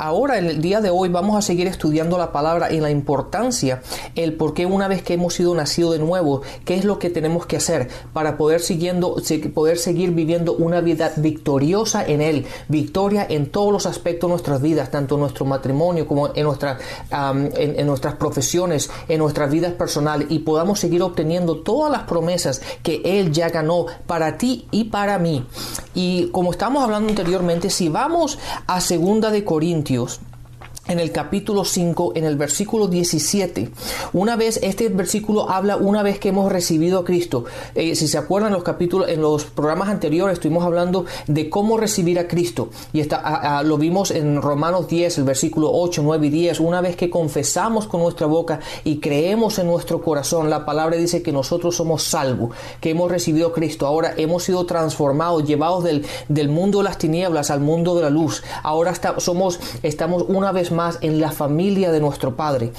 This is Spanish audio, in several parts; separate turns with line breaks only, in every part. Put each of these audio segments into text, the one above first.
Ahora, en el día de hoy, vamos a seguir estudiando la palabra y la importancia, el por qué una vez que hemos sido nacido de nuevo, qué es lo que tenemos que hacer para poder, siguiendo, poder seguir viviendo una vida victoriosa en Él, victoria en todos los aspectos de nuestras vidas, tanto en nuestro matrimonio como en, nuestra, en, nuestras profesiones, en nuestras vidas personales, y podamos seguir obteniendo todas las promesas que Él ya ganó para ti y para mí. Y como estamos hablando anteriormente, si vamos a segunda de Corintios, Dios en el capítulo 5, en el versículo 17. Una vez, este versículo habla una vez que hemos recibido a Cristo. Eh, si se acuerdan, los capítulos, en los programas anteriores estuvimos hablando de cómo recibir a Cristo. Y está, lo vimos en Romanos 10, el versículo 8, 9 y 10. Una vez que confesamos con nuestra boca y creemos en nuestro corazón, la palabra dice que nosotros somos salvos, que hemos recibido a Cristo. Ahora hemos sido transformados, llevados del, del mundo de las tinieblas al mundo de la luz. Ahora somos, estamos una vez más en la familia de nuestro Padre.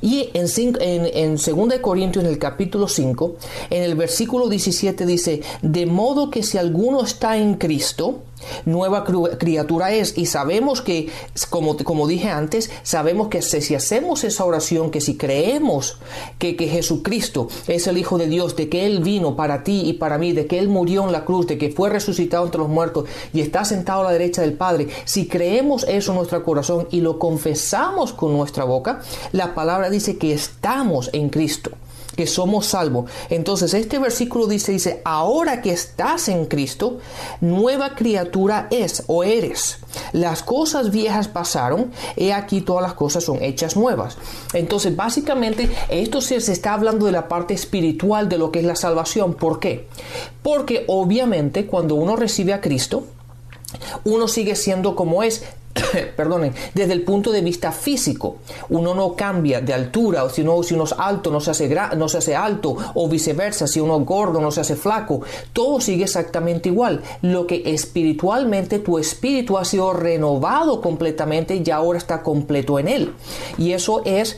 Y en, en, en 2 Corintios, en el capítulo 5, en el versículo 17 dice, de modo que si alguno está en Cristo, nueva criatura es. Y sabemos que, como, como dije antes, sabemos que si hacemos esa oración, que si creemos que, que Jesucristo es el Hijo de Dios, de que Él vino para ti y para mí, de que Él murió en la cruz, de que fue resucitado entre los muertos y está sentado a la derecha del Padre, si creemos eso en nuestro corazón y lo confesamos con nuestra boca, la palabra dice que estamos en Cristo que somos salvos. Entonces este versículo dice, dice, ahora que estás en Cristo, nueva criatura es o eres. Las cosas viejas pasaron, he aquí todas las cosas son hechas nuevas. Entonces básicamente esto se, se está hablando de la parte espiritual de lo que es la salvación. ¿Por qué? Porque obviamente cuando uno recibe a Cristo, uno sigue siendo como es, perdonen, desde el punto de vista físico. Uno no cambia de altura, o si uno, si uno es alto no se, hace no se hace alto, o viceversa, si uno es gordo no se hace flaco. Todo sigue exactamente igual. Lo que espiritualmente tu espíritu ha sido renovado completamente y ahora está completo en él. Y eso es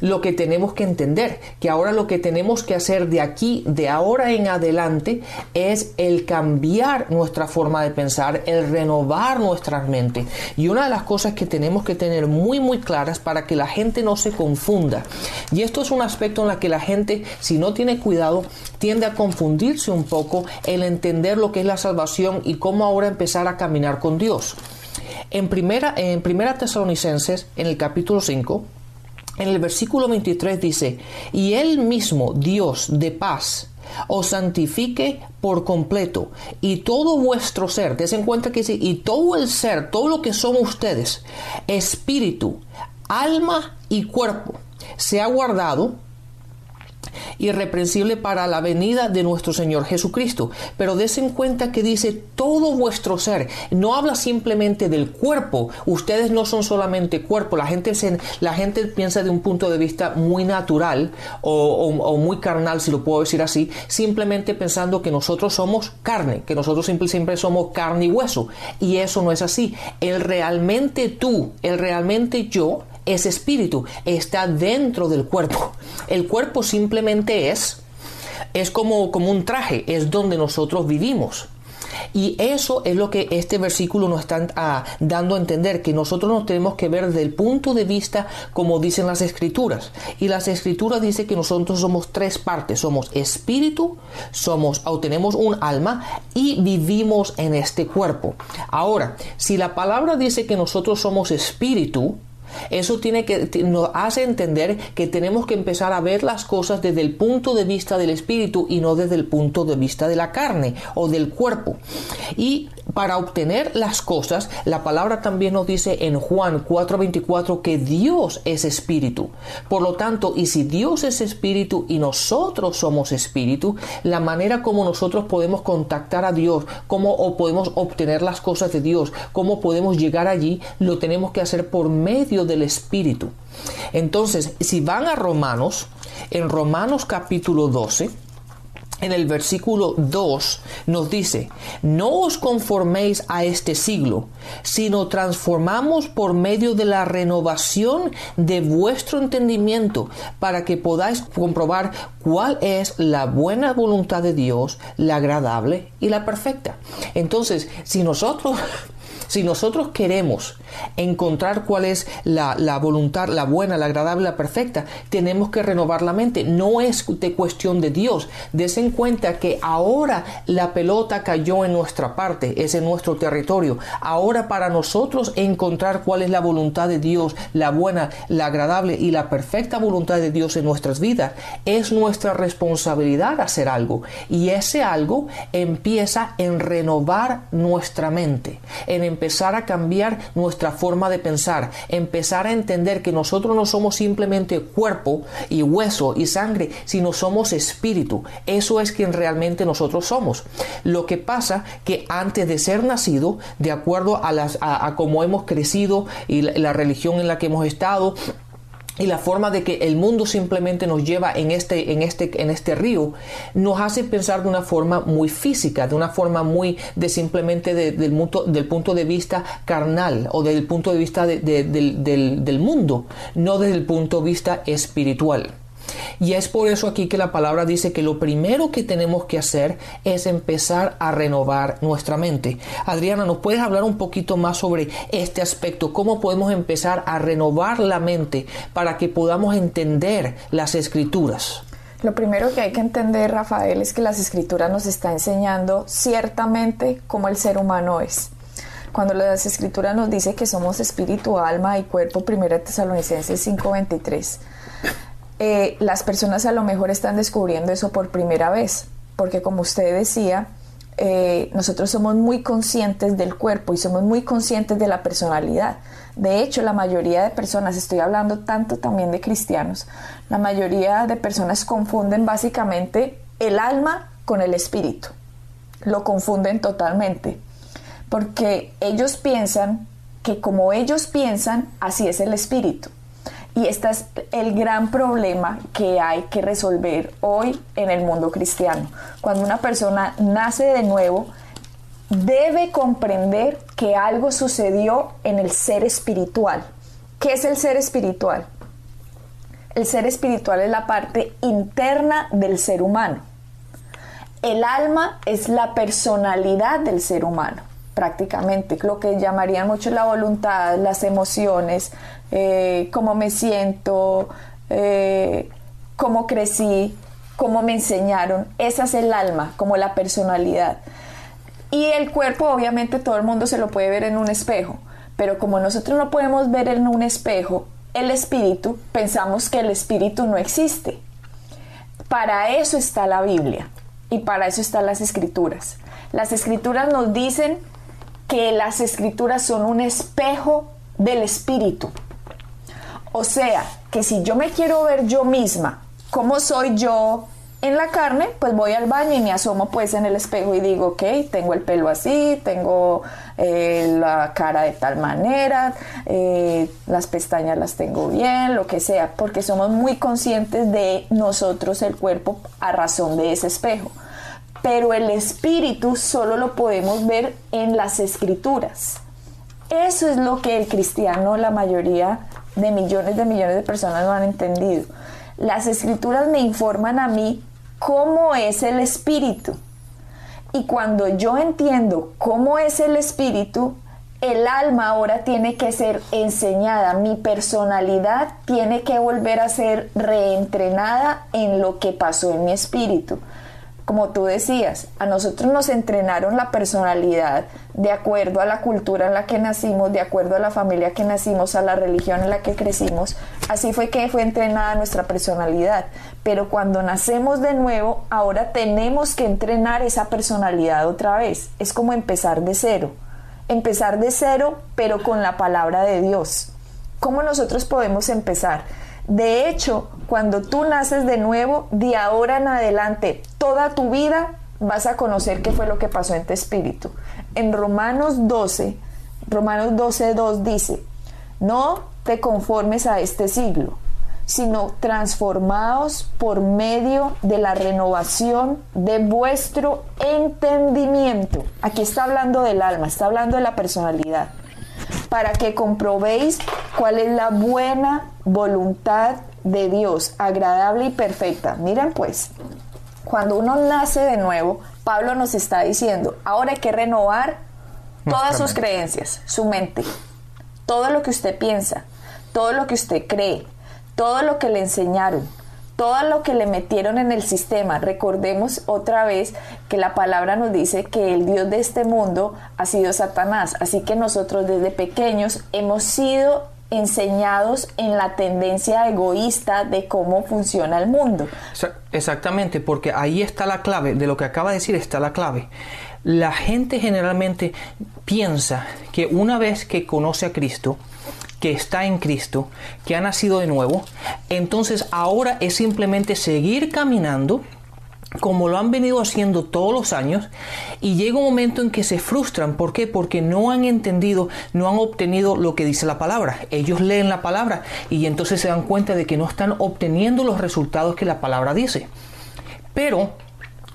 lo que tenemos que entender, que ahora lo que tenemos que hacer de aquí, de ahora en adelante, es el cambiar nuestra forma de pensar, el renovar nuestra mente. Y una de las cosas que tenemos que tener muy, muy claras para que la gente no se confunda. Y esto es un aspecto en la que la gente, si no tiene cuidado, tiende a confundirse un poco el entender lo que es la salvación y cómo ahora empezar a caminar con Dios. En primera, en primera Tesalonicenses, en el capítulo 5, en el versículo 23 dice, y él mismo, Dios de paz, os santifique por completo y todo vuestro ser, des en cuenta que dice, y todo el ser, todo lo que son ustedes, espíritu, alma y cuerpo, se ha guardado irreprensible para la venida de nuestro Señor Jesucristo. Pero des en cuenta que dice todo vuestro ser. No habla simplemente del cuerpo. Ustedes no son solamente cuerpo. La gente, la gente piensa de un punto de vista muy natural o, muy carnal, si lo puedo decir así, simplemente pensando que nosotros somos carne, que nosotros siempre somos carne y hueso. Y eso no es así. El realmente tú, el realmente yo, ese espíritu está dentro del cuerpo. El cuerpo simplemente es, es como, como un traje, es donde nosotros vivimos. Y eso es lo que este versículo nos está ah, dando a entender, que nosotros nos tenemos que ver desde el punto de vista como dicen las escrituras. Y las escrituras dicen que nosotros somos tres partes, somos espíritu, somos o tenemos un alma y vivimos en este cuerpo. Ahora, si la palabra dice que nosotros somos espíritu, eso tiene que, nos hace entender que tenemos que empezar a ver las cosas desde el punto de vista del espíritu y no desde el punto de vista de la carne o del cuerpo. Y para obtener las cosas, la palabra también nos dice en Juan 4:24 que Dios es espíritu. Por lo tanto, y si Dios es espíritu y nosotros somos espíritu, la manera como nosotros podemos contactar a Dios, cómo podemos obtener las cosas de Dios, cómo podemos llegar allí, lo tenemos que hacer por medio del espíritu. Entonces, si van a Romanos, en Romanos capítulo 12, en el versículo 2 nos dice, no os conforméis a este siglo, sino transformamos por medio de la renovación de vuestro entendimiento para que podáis comprobar cuál es la buena voluntad de Dios, la agradable y la perfecta. Entonces, si nosotros si nosotros queremos encontrar cuál es la, voluntad, la buena, la agradable, la perfecta, tenemos que renovar la mente. No es de cuestión de Dios. Des en cuenta que ahora la pelota cayó en nuestra parte, es en nuestro territorio. Ahora para nosotros encontrar cuál es la voluntad de Dios, la buena, la agradable y la perfecta voluntad de Dios en nuestras vidas, es nuestra responsabilidad hacer algo. Y ese algo empieza en renovar nuestra mente, en empezar a cambiar nuestra forma de pensar, empezar a entender que nosotros no somos simplemente cuerpo y hueso y sangre, sino somos espíritu. Eso es quien realmente nosotros somos. Lo que pasa que antes de ser nacido, de acuerdo a, las, a, cómo hemos crecido y la religión en la que hemos estado, y la forma de que el mundo simplemente nos lleva en este, en este, en este río nos hace pensar de una forma muy física, de una forma muy de simplemente del, del punto de vista carnal o del punto de vista del, del mundo, no desde el punto de vista espiritual. Y es por eso aquí que la palabra dice que lo primero que tenemos que hacer es empezar a renovar nuestra mente. Adriana, ¿nos puedes hablar un poquito más sobre este aspecto? ¿Cómo podemos empezar a renovar la mente para que podamos entender las escrituras?
Lo primero que hay que entender, Rafael, es que las escrituras nos está enseñando ciertamente cómo el ser humano es. Cuando las escrituras nos dice que somos espíritu, alma y cuerpo, 1 Tesalonicenses 5:23 eh, las personas a lo mejor están descubriendo eso por primera vez, porque como usted decía, eh, nosotros somos muy conscientes del cuerpo y somos muy conscientes de la personalidad. De hecho, la mayoría de personas, estoy hablando tanto también de cristianos, la mayoría de personas confunden básicamente el alma con el espíritu. Lo confunden totalmente, porque ellos piensan que como ellos piensan, así es el espíritu. Y este es el gran problema que hay que resolver hoy en el mundo cristiano. Cuando una persona nace de nuevo, debe comprender que algo sucedió en el ser espiritual. ¿Qué es el ser espiritual? El ser espiritual es la parte interna del ser humano. El alma es la personalidad del ser humano prácticamente, lo que llamarían mucho la voluntad, las emociones, eh, cómo me siento, eh, cómo crecí, cómo me enseñaron. Esa es el alma, como la personalidad. Y el cuerpo, obviamente, todo el mundo se lo puede ver en un espejo, pero como nosotros no podemos ver en un espejo el espíritu, pensamos que el espíritu no existe. Para eso está la Biblia y para eso están las escrituras. Las escrituras nos dicen que las escrituras son un espejo del espíritu. O sea, que si yo me quiero ver yo misma, cómo soy yo en la carne, pues voy al baño y me asomo pues en el espejo y digo, ok, tengo el pelo así, tengo eh, la cara de tal manera, eh, las pestañas las tengo bien, lo que sea, porque somos muy conscientes de nosotros, el cuerpo, a razón de ese espejo. Pero el espíritu solo lo podemos ver en las escrituras. Eso es lo que el cristiano, la mayoría de millones de millones de personas no han entendido. Las escrituras me informan a mí cómo es el espíritu. Y cuando yo entiendo cómo es el espíritu, el alma ahora tiene que ser enseñada, mi personalidad tiene que volver a ser reentrenada en lo que pasó en mi espíritu. Como tú decías, a nosotros nos entrenaron la personalidad de acuerdo a la cultura en la que nacimos, de acuerdo a la familia que nacimos, a la religión en la que crecimos. Así fue que fue entrenada nuestra personalidad. Pero cuando nacemos de nuevo, ahora tenemos que entrenar esa personalidad otra vez. Es como empezar de cero. Empezar de cero, pero con la palabra de Dios. ¿Cómo nosotros podemos empezar? De hecho, cuando tú naces de nuevo, de ahora en adelante, toda tu vida vas a conocer qué fue lo que pasó en tu espíritu. En Romanos 12, Romanos 12, 2 dice, no te conformes a este siglo, sino transformaos por medio de la renovación de vuestro entendimiento. Aquí está hablando del alma, está hablando de la personalidad para que comprobéis cuál es la buena voluntad de Dios, agradable y perfecta. Miren pues, cuando uno nace de nuevo, Pablo nos está diciendo, ahora hay que renovar todas sus creencias, su mente, todo lo que usted piensa, todo lo que usted cree, todo lo que le enseñaron, todo lo que le metieron en el sistema. Recordemos otra vez que la palabra nos dice que el Dios de este mundo ha sido Satanás. Así que nosotros desde pequeños hemos sido enseñados en la tendencia egoísta de cómo funciona el mundo.
Exactamente, porque ahí está la clave, de lo que acaba de decir está la clave. La gente generalmente piensa que una vez que conoce a Cristo, que está en Cristo, que ha nacido de nuevo, entonces ahora es simplemente seguir caminando como lo han venido haciendo todos los años y llega un momento en que se frustran. ¿Por qué? Porque no han entendido, no han obtenido lo que dice la palabra. Ellos leen la palabra y entonces se dan cuenta de que no están obteniendo los resultados que la palabra dice. Pero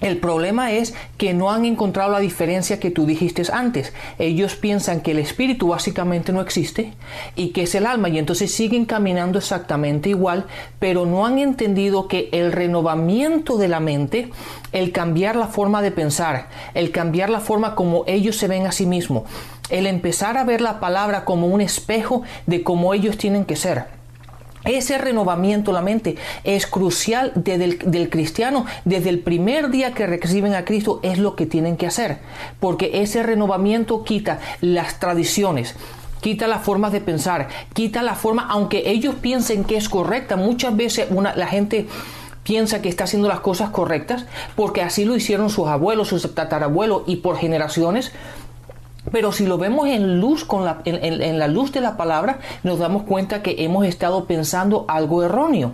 el problema es que no han encontrado la diferencia que tú dijiste antes. Ellos piensan que el espíritu básicamente no existe y que es el alma y entonces siguen caminando exactamente igual, pero no han entendido que el renovamiento de la mente, el cambiar la forma de pensar, el cambiar la forma como ellos se ven a sí mismos, el empezar a ver la palabra como un espejo de cómo ellos tienen que ser ese renovamiento la mente es crucial del cristiano. Desde el primer día que reciben a Cristo es lo que tienen que hacer. Porque ese renovamiento quita las tradiciones, quita las formas de pensar, quita la forma, aunque ellos piensen que es correcta, muchas veces una, la gente piensa que está haciendo las cosas correctas porque así lo hicieron sus abuelos, sus tatarabuelos y por generaciones, pero si lo vemos en luz, con la, en, la luz de la palabra, nos damos cuenta que hemos estado pensando algo erróneo.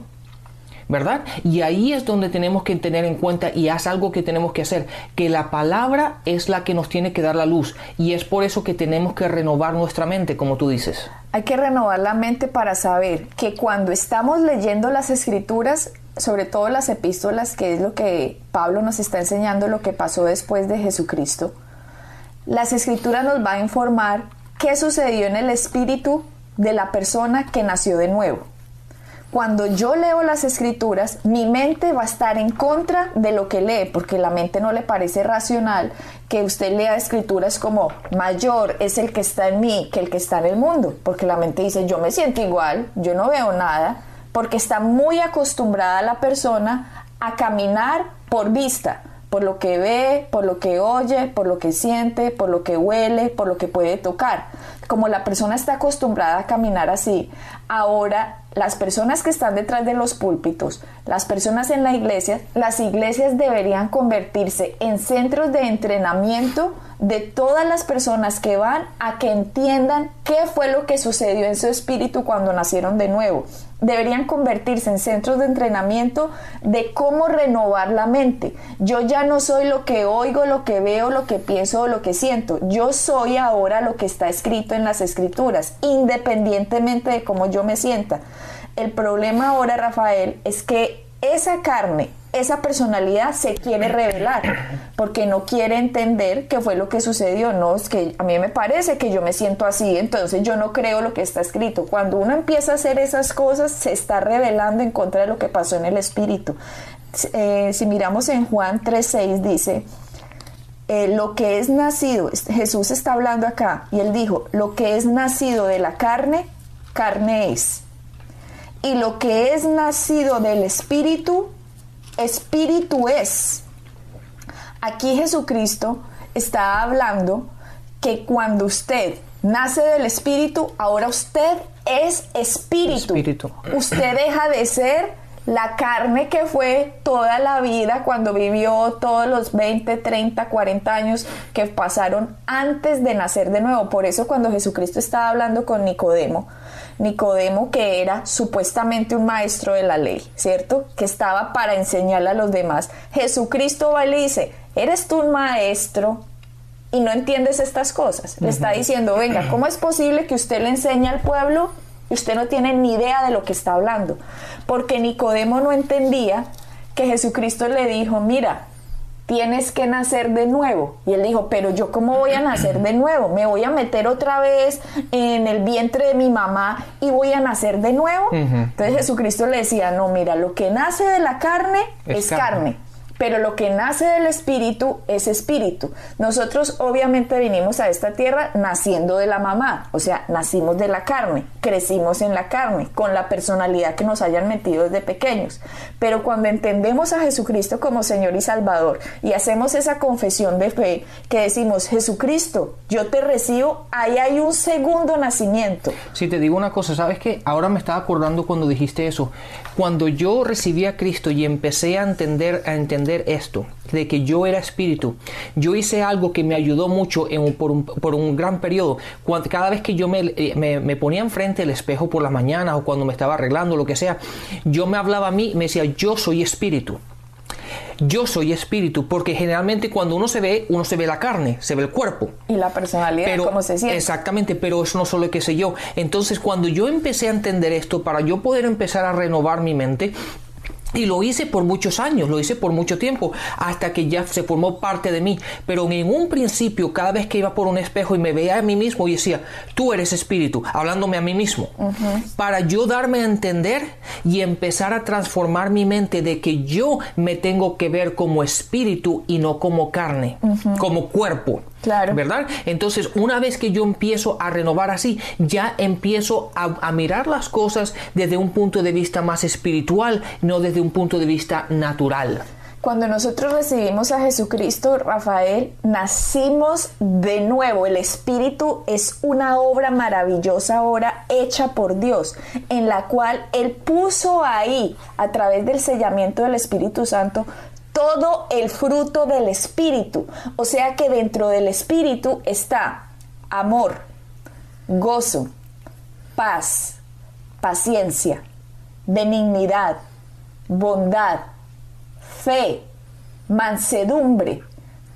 ¿verdad? Y ahí es donde tenemos que tener en cuenta y es algo que tenemos que hacer, que la palabra es la que nos tiene que dar la luz y es por eso que tenemos que renovar nuestra mente, como tú dices.
Hay que renovar la mente para saber que cuando estamos leyendo las escrituras, sobre todo las epístolas, que es lo que Pablo nos está enseñando, lo que pasó después de Jesucristo, las escrituras nos va a informar qué sucedió en el espíritu de la persona que nació de nuevo. Cuando yo leo las escrituras, mi mente va a estar en contra de lo que lee, porque la mente no le parece racional que usted lea escrituras como mayor es el que está en mí que el que está en el mundo, porque la mente dice yo me siento igual, yo no veo nada, porque está muy acostumbrada la persona a caminar por vista, por lo que ve, por lo que oye, por lo que siente, por lo que huele, por lo que puede tocar. Como la persona está acostumbrada a caminar así, ahora las personas que están detrás de los púlpitos, las personas en la iglesia, las iglesias deberían convertirse en centros de entrenamiento de todas las personas que van a que entiendan qué fue lo que sucedió en su espíritu cuando nacieron de nuevo. Deberían convertirse en centros de entrenamiento de cómo renovar la mente. Yo ya no soy lo que oigo, lo que veo, lo que pienso o lo que siento. Yo soy ahora lo que está escrito en las escrituras, independientemente de cómo yo me sienta. El problema ahora, Rafael, es que esa carne, esa personalidad se quiere revelar porque no quiere entender qué fue lo que sucedió. No, es que a mí me parece que yo me siento así, entonces yo no creo lo que está escrito. Cuando uno empieza a hacer esas cosas, se está revelando en contra de lo que pasó en el espíritu. Eh, si miramos en Juan 3:6 dice, eh, lo que es nacido, Jesús está hablando acá y él dijo, lo que es nacido de la carne, carne es y lo que es nacido del Espíritu, Espíritu es. Aquí Jesucristo está hablando que cuando usted nace del Espíritu, ahora usted es espíritu.
Espíritu.
Usted deja de ser la carne que fue toda la vida cuando vivió todos los 20, 30, 40 años que pasaron antes de nacer de nuevo. Por eso cuando Jesucristo estaba hablando con Nicodemo, Nicodemo que era supuestamente un maestro de la ley, ¿cierto? Que estaba para enseñarle a los demás. Jesucristo va y le dice, ¿eres tú un maestro y no entiendes estas cosas? Le está diciendo, venga, ¿cómo es posible que usted le enseñe al pueblo usted no tiene ni idea de lo que está hablando? Porque Nicodemo no entendía que Jesucristo le dijo, mira, tienes que nacer de nuevo. Y él dijo, pero yo cómo voy a nacer de nuevo? ¿Me voy a meter otra vez en el vientre de mi mamá y voy a nacer de nuevo? Entonces Jesucristo le decía, no, mira, lo que nace de la carne es, carne pero lo que nace del espíritu es espíritu. Nosotros obviamente vinimos a esta tierra naciendo de la mamá, o sea, nacimos de la carne, crecimos en la carne, con la personalidad que nos hayan metido desde pequeños. Pero cuando entendemos a Jesucristo como Señor y Salvador y hacemos esa confesión de fe que decimos, Jesucristo, yo te recibo, ahí hay un segundo nacimiento.
Si te digo una cosa, ¿sabes qué? Ahora me estaba acordando cuando dijiste eso. Cuando yo recibí a Cristo y empecé a entender, a entender esto, de que yo era espíritu. Yo hice algo que me ayudó mucho en por, un, gran periodo. Cuando, cada vez que yo eh, me, me, ponía enfrente del espejo por la mañana o cuando me estaba arreglando, lo que sea, yo me hablaba a mí, me decía, yo soy espíritu. Yo soy espíritu, porque generalmente cuando uno se ve, uno se ve la carne, se ve el cuerpo.
Y la personalidad,
pero,
cómo se siente.
Exactamente, pero eso no solo que sé yo. Entonces, cuando yo empecé a entender esto, para yo poder empezar a renovar mi mente, y lo hice por muchos años, lo hice por mucho tiempo, hasta que ya se formó parte de mí. Pero en un principio, cada vez que iba por un espejo y me veía a mí mismo y decía, tú eres espíritu, hablándome a mí mismo, para yo darme a entender y empezar a transformar mi mente de que yo me tengo que ver como espíritu y no como carne, como cuerpo.
Claro.
¿Verdad? Entonces, una vez que yo empiezo a renovar así, ya empiezo a, mirar las cosas desde un punto de vista más espiritual, no desde un punto de vista natural.
Cuando nosotros recibimos a Jesucristo, Rafael, nacimos de nuevo. El Espíritu es una obra maravillosa ahora hecha por Dios, en la cual Él puso ahí, a través del sellamiento del Espíritu Santo, todo el fruto del Espíritu. O sea que dentro del Espíritu está amor, gozo, paz, paciencia, benignidad, bondad, fe, mansedumbre,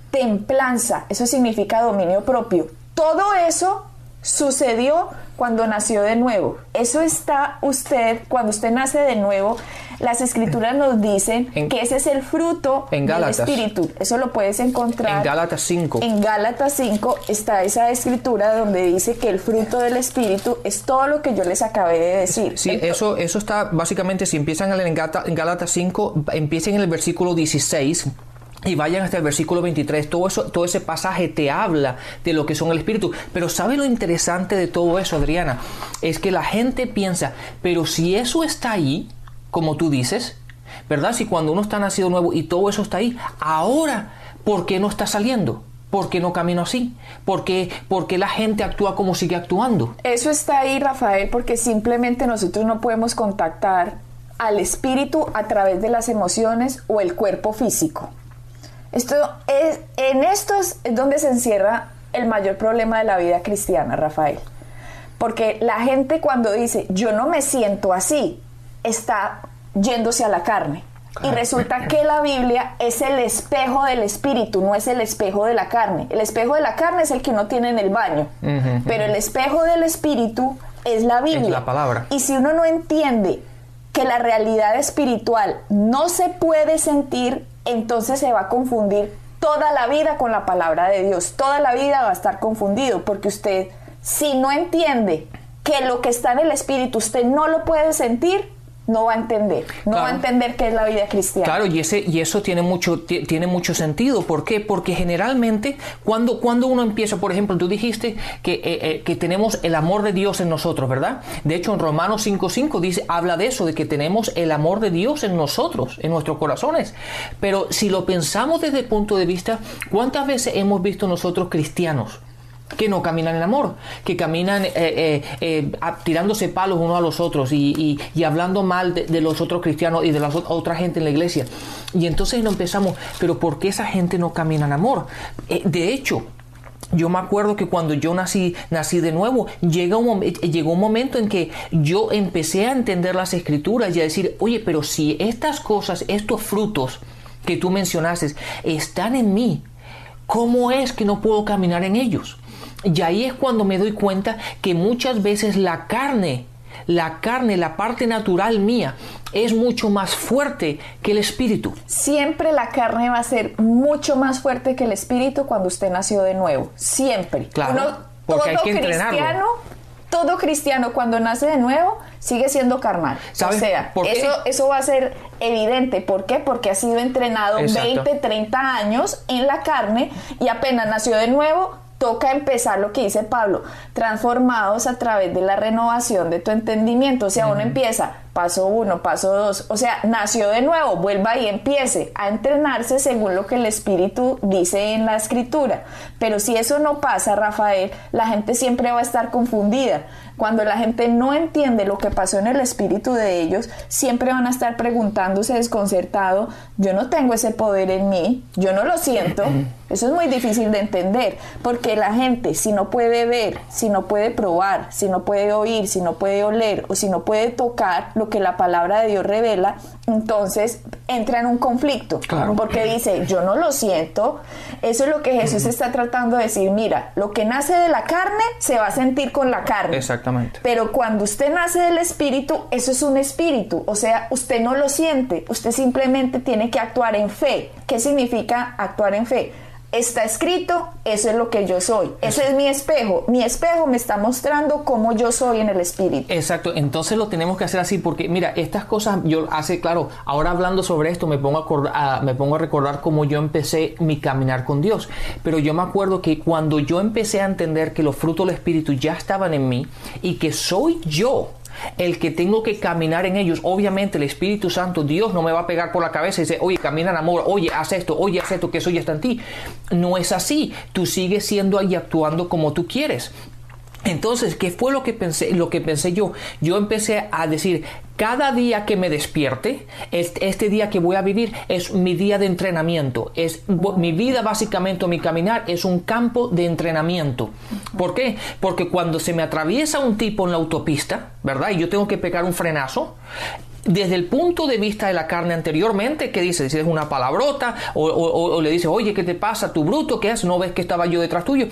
templanza. Eso significa dominio propio. Todo eso sucedió cuando nació de nuevo. Eso está usted, cuando usted nace de nuevo, las escrituras nos dicen que ese es el fruto del Espíritu. Eso lo puedes encontrar.
En Gálatas 5.
En Gálatas 5 está esa escritura donde dice que el fruto del Espíritu es todo lo que yo les acabé de decir.
Sí, eso, eso está básicamente, si empiezan en Gálatas 5, empiecen en el versículo 16 y vayan hasta el versículo 23, todo, eso, todo ese pasaje te habla de lo que son el Espíritu. Pero ¿sabe lo interesante de todo eso, Adriana? Es que la gente piensa, pero si eso está ahí, como tú dices, ¿verdad? Si cuando uno está nacido nuevo y todo eso está ahí, ahora, ¿por qué no está saliendo? ¿Por qué no camino así? ¿Por qué, la gente actúa como sigue actuando?
Eso está ahí, Rafael, porque simplemente nosotros no podemos contactar al espíritu a través de las emociones o el cuerpo físico. Esto es, en esto es donde se encierra el mayor problema de la vida cristiana, Rafael. Porque la gente cuando dice, yo no me siento así, está yéndose a la carne. Y resulta que la Biblia es el espejo del espíritu, no es el espejo de la carne. El espejo de la carne es el que uno tiene en el baño, pero el espejo del espíritu es la Biblia. Es
la palabra.
Y si uno no entiende que la realidad espiritual no se puede sentir, entonces se va a confundir toda la vida con la palabra de Dios. Toda la vida va a estar confundido porque usted, si no entiende que lo que está en el espíritu usted no lo puede sentir, no va a entender, no va a entender qué es la vida cristiana.
Claro, y, ese, y eso tiene mucho, tiene mucho sentido. ¿Por qué? Porque generalmente cuando, cuando uno empieza, por ejemplo, tú dijiste que, eh, eh, que tenemos el amor de Dios en nosotros, ¿verdad? De hecho, en Romanos 5.5 dice, habla de eso, de que tenemos el amor de Dios en nosotros, en nuestros corazones. Pero si lo pensamos desde el punto de vista, ¿cuántas veces hemos visto nosotros cristianos? Que no caminan en amor, que caminan eh, eh, eh, tirándose palos unos a los otros y, hablando mal de, los otros cristianos y de la otra gente en la iglesia. Y entonces nos empezamos, pero ¿por qué esa gente no camina en amor? de hecho, yo me acuerdo que cuando yo nací, nací de nuevo, llega un, llegó un momento en que yo empecé a entender las escrituras y a decir, oye, pero si estas cosas, estos frutos que tú mencionaste, están en mí, ¿cómo es que no puedo caminar en ellos? Y ahí es cuando me doy cuenta que muchas veces la carne, la carne, la parte natural mía, es mucho más fuerte que el espíritu.
Siempre la carne va a ser mucho más fuerte que el espíritu cuando usted nació de nuevo. Siempre.
Claro. porque hay que cristiano,
todo cristiano cuando nace de nuevo sigue siendo carnal. O sea, eso, eso va a ser evidente. ¿Por qué? Porque ha sido entrenado 20, 30 años en la carne y apenas nació de nuevo, toca empezar lo que dice Pablo, transformados a través de la renovación de tu entendimiento. O sea, uno empieza paso uno, paso dos, o sea, nació de nuevo, vuelva y empiece a entrenarse según lo que el Espíritu dice en la Escritura. Pero si eso no pasa, Rafael, la gente siempre va a estar confundida. Cuando la gente no entiende lo que pasó en el espíritu de ellos, siempre van a estar preguntándose desconcertado, yo no tengo ese poder en mí, yo no lo siento. Eso es muy difícil de entender, porque la gente si no puede ver, si no puede probar, si no puede oír, si no puede oler o si no puede tocar lo que la palabra de Dios revela, entonces entra en un conflicto, porque dice, yo no lo siento, eso es lo que Jesús está tratando de decir, mira, lo que nace de la carne se va a sentir con la carne.
Exactamente.
Pero cuando usted nace del espíritu, eso es un espíritu, o sea, usted no lo siente, usted simplemente tiene que actuar en fe. ¿Qué significa actuar en fe? Está escrito, eso es lo que yo soy. Ese es mi espejo. Mi espejo me está mostrando cómo yo soy en el espíritu.
Exacto, entonces lo tenemos que hacer así porque mira, estas cosas yo hace claro, ahora hablando sobre esto me pongo a, me pongo a recordar cómo yo empecé mi caminar con Dios, pero yo me acuerdo que cuando yo empecé a entender que los frutos del espíritu ya estaban en mí y que soy yo el que tengo que caminar en ellos. Obviamente el Espíritu Santo, Dios no me va a pegar por la cabeza y decir, oye, camina en amor, oye, haz esto, oye, haz esto, que eso ya está en ti. No es así. Tú sigues siendo ahí actuando como tú quieres. Entonces, ¿qué fue lo que pensé? Lo que pensé yo, yo empecé a decir, cada día que me despierte, este, día que voy a vivir es mi día de entrenamiento. Es mi vida básicamente, mi caminar es un campo de entrenamiento. ¿Por qué? Porque cuando se me atraviesa un tipo en la autopista, ¿verdad? Y yo tengo que pegar un frenazo, desde el punto de vista de la carne anteriormente, ¿qué dice? Dice, es una palabrota, o, o, le dice, oye, ¿qué te pasa, tu bruto? ¿Qué haces? ¿No ves que estaba yo detrás tuyo?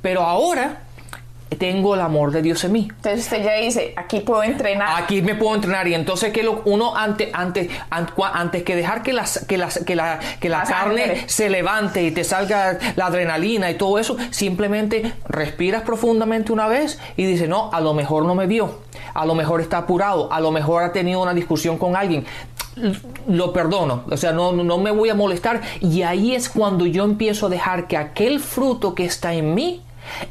Pero ahora tengo el amor de Dios en mí.
Entonces usted ya dice, aquí puedo entrenar.
Aquí me puedo entrenar. Y entonces que lo, uno antes, antes, antes que dejar que, las, que, las, que la, que la carne se levante y te salga la adrenalina y todo eso, simplemente respiras profundamente una vez y dices, no, a lo mejor no me vio, a lo mejor está apurado, a lo mejor ha tenido una discusión con alguien lo perdono, o sea, no, no me voy a molestar y ahí es cuando yo empiezo a dejar que aquel fruto que está en mí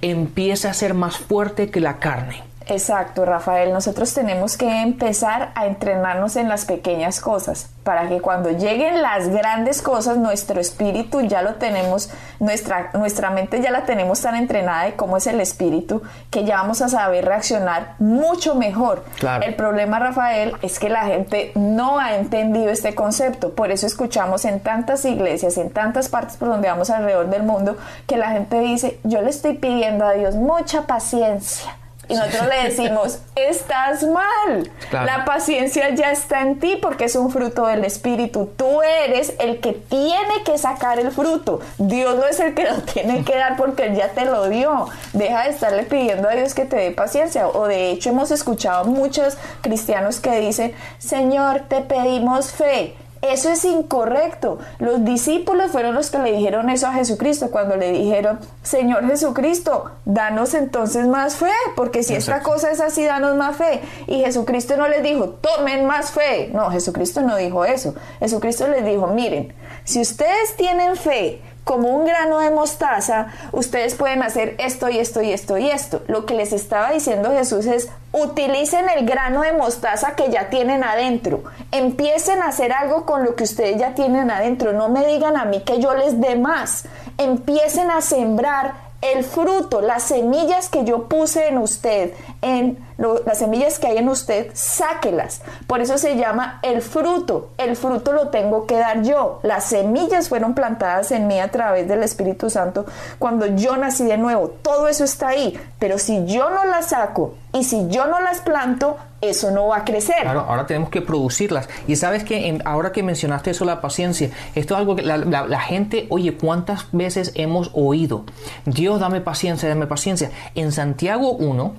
empieza a ser más fuerte que la carne.
Exacto, Rafael. Nosotros tenemos que empezar a entrenarnos en las pequeñas cosas para que cuando lleguen las grandes cosas, nuestro espíritu ya lo tenemos, nuestra, nuestra mente ya la tenemos tan entrenada de cómo es el espíritu, que ya vamos a saber reaccionar mucho mejor. El problema, Rafael, es que la gente no ha entendido este concepto. Por eso escuchamos en tantas iglesias, en tantas partes por donde vamos alrededor del mundo, que la gente dice, yo le estoy pidiendo a Dios mucha paciencia y nosotros le decimos, estás mal. La paciencia ya está en ti porque es un fruto del Espíritu. Tú eres el que tiene que sacar el fruto. Dios no es el que lo tiene que dar porque Él ya te lo dio. Deja de estarle pidiendo a Dios que te dé paciencia. O de hecho hemos escuchado muchos cristianos que dicen, Señor, te pedimos fe Eso es incorrecto. Los discípulos fueron los que le dijeron eso a Jesucristo cuando le dijeron, Señor Jesucristo, danos entonces más fe, porque si esta cosa es así, danos más fe. Y Jesucristo no les dijo, tomen más fe. No, Jesucristo no dijo eso. Jesucristo les dijo, miren, si ustedes tienen fe, como un grano de mostaza, ustedes pueden hacer esto y esto y esto y esto. Lo que les estaba diciendo Jesús es, utilicen el grano de mostaza que ya tienen adentro. Empiecen a hacer algo con lo que ustedes ya tienen adentro. No me digan a mí que yo les dé más. Empiecen a sembrar el fruto, las semillas que yo puse en usted, en las semillas que hay en usted, sáquelas. Por eso se llama el fruto. El fruto lo tengo que dar yo. Las semillas fueron plantadas en mí a través del Espíritu Santo cuando yo nací de nuevo. Todo eso está ahí. Pero si yo no las saco y si yo no las planto, eso no va a crecer.
Claro, ahora tenemos que producirlas. Y sabes que ahora que mencionaste eso, la paciencia, esto es algo que la, gente, oye, ¿cuántas veces hemos oído? Dios, dame paciencia, dame paciencia. En Santiago 1,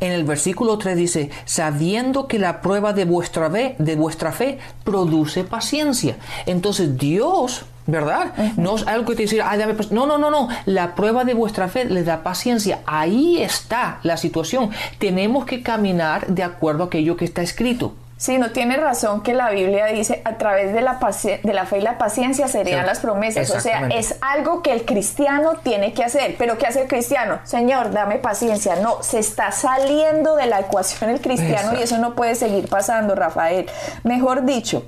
en el versículo 3 dice, sabiendo que la prueba de vuestra fe, de vuestra fe produce paciencia. Entonces Dios, ¿verdad? No es algo que te dice, no, no, no, no, la prueba de vuestra fe le da paciencia. Ahí está la situación. Tenemos que caminar de acuerdo a aquello que está escrito.
Sí, no tiene razón que la Biblia dice a través de la, de la fe y la paciencia serían las promesas. O sea, es algo que el cristiano tiene que hacer. Pero ¿qué hace el cristiano? Señor, dame paciencia. No, se está saliendo de la ecuación el cristiano y eso no puede seguir pasando, Rafael. Mejor dicho,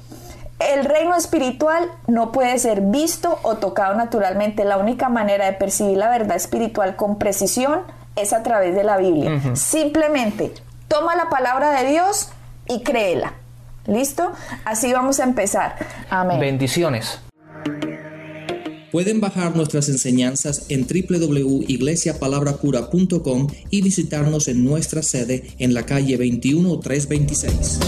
el reino espiritual no puede ser visto o tocado naturalmente. La única manera de percibir la verdad espiritual con precisión es a través de la Biblia. Simplemente toma la palabra de Dios y créela. ¿Listo? Así vamos a empezar. Amén.
Bendiciones.
Pueden bajar nuestras enseñanzas en www.iglesiapalabracura.com y visitarnos en nuestra sede en la calle 21326.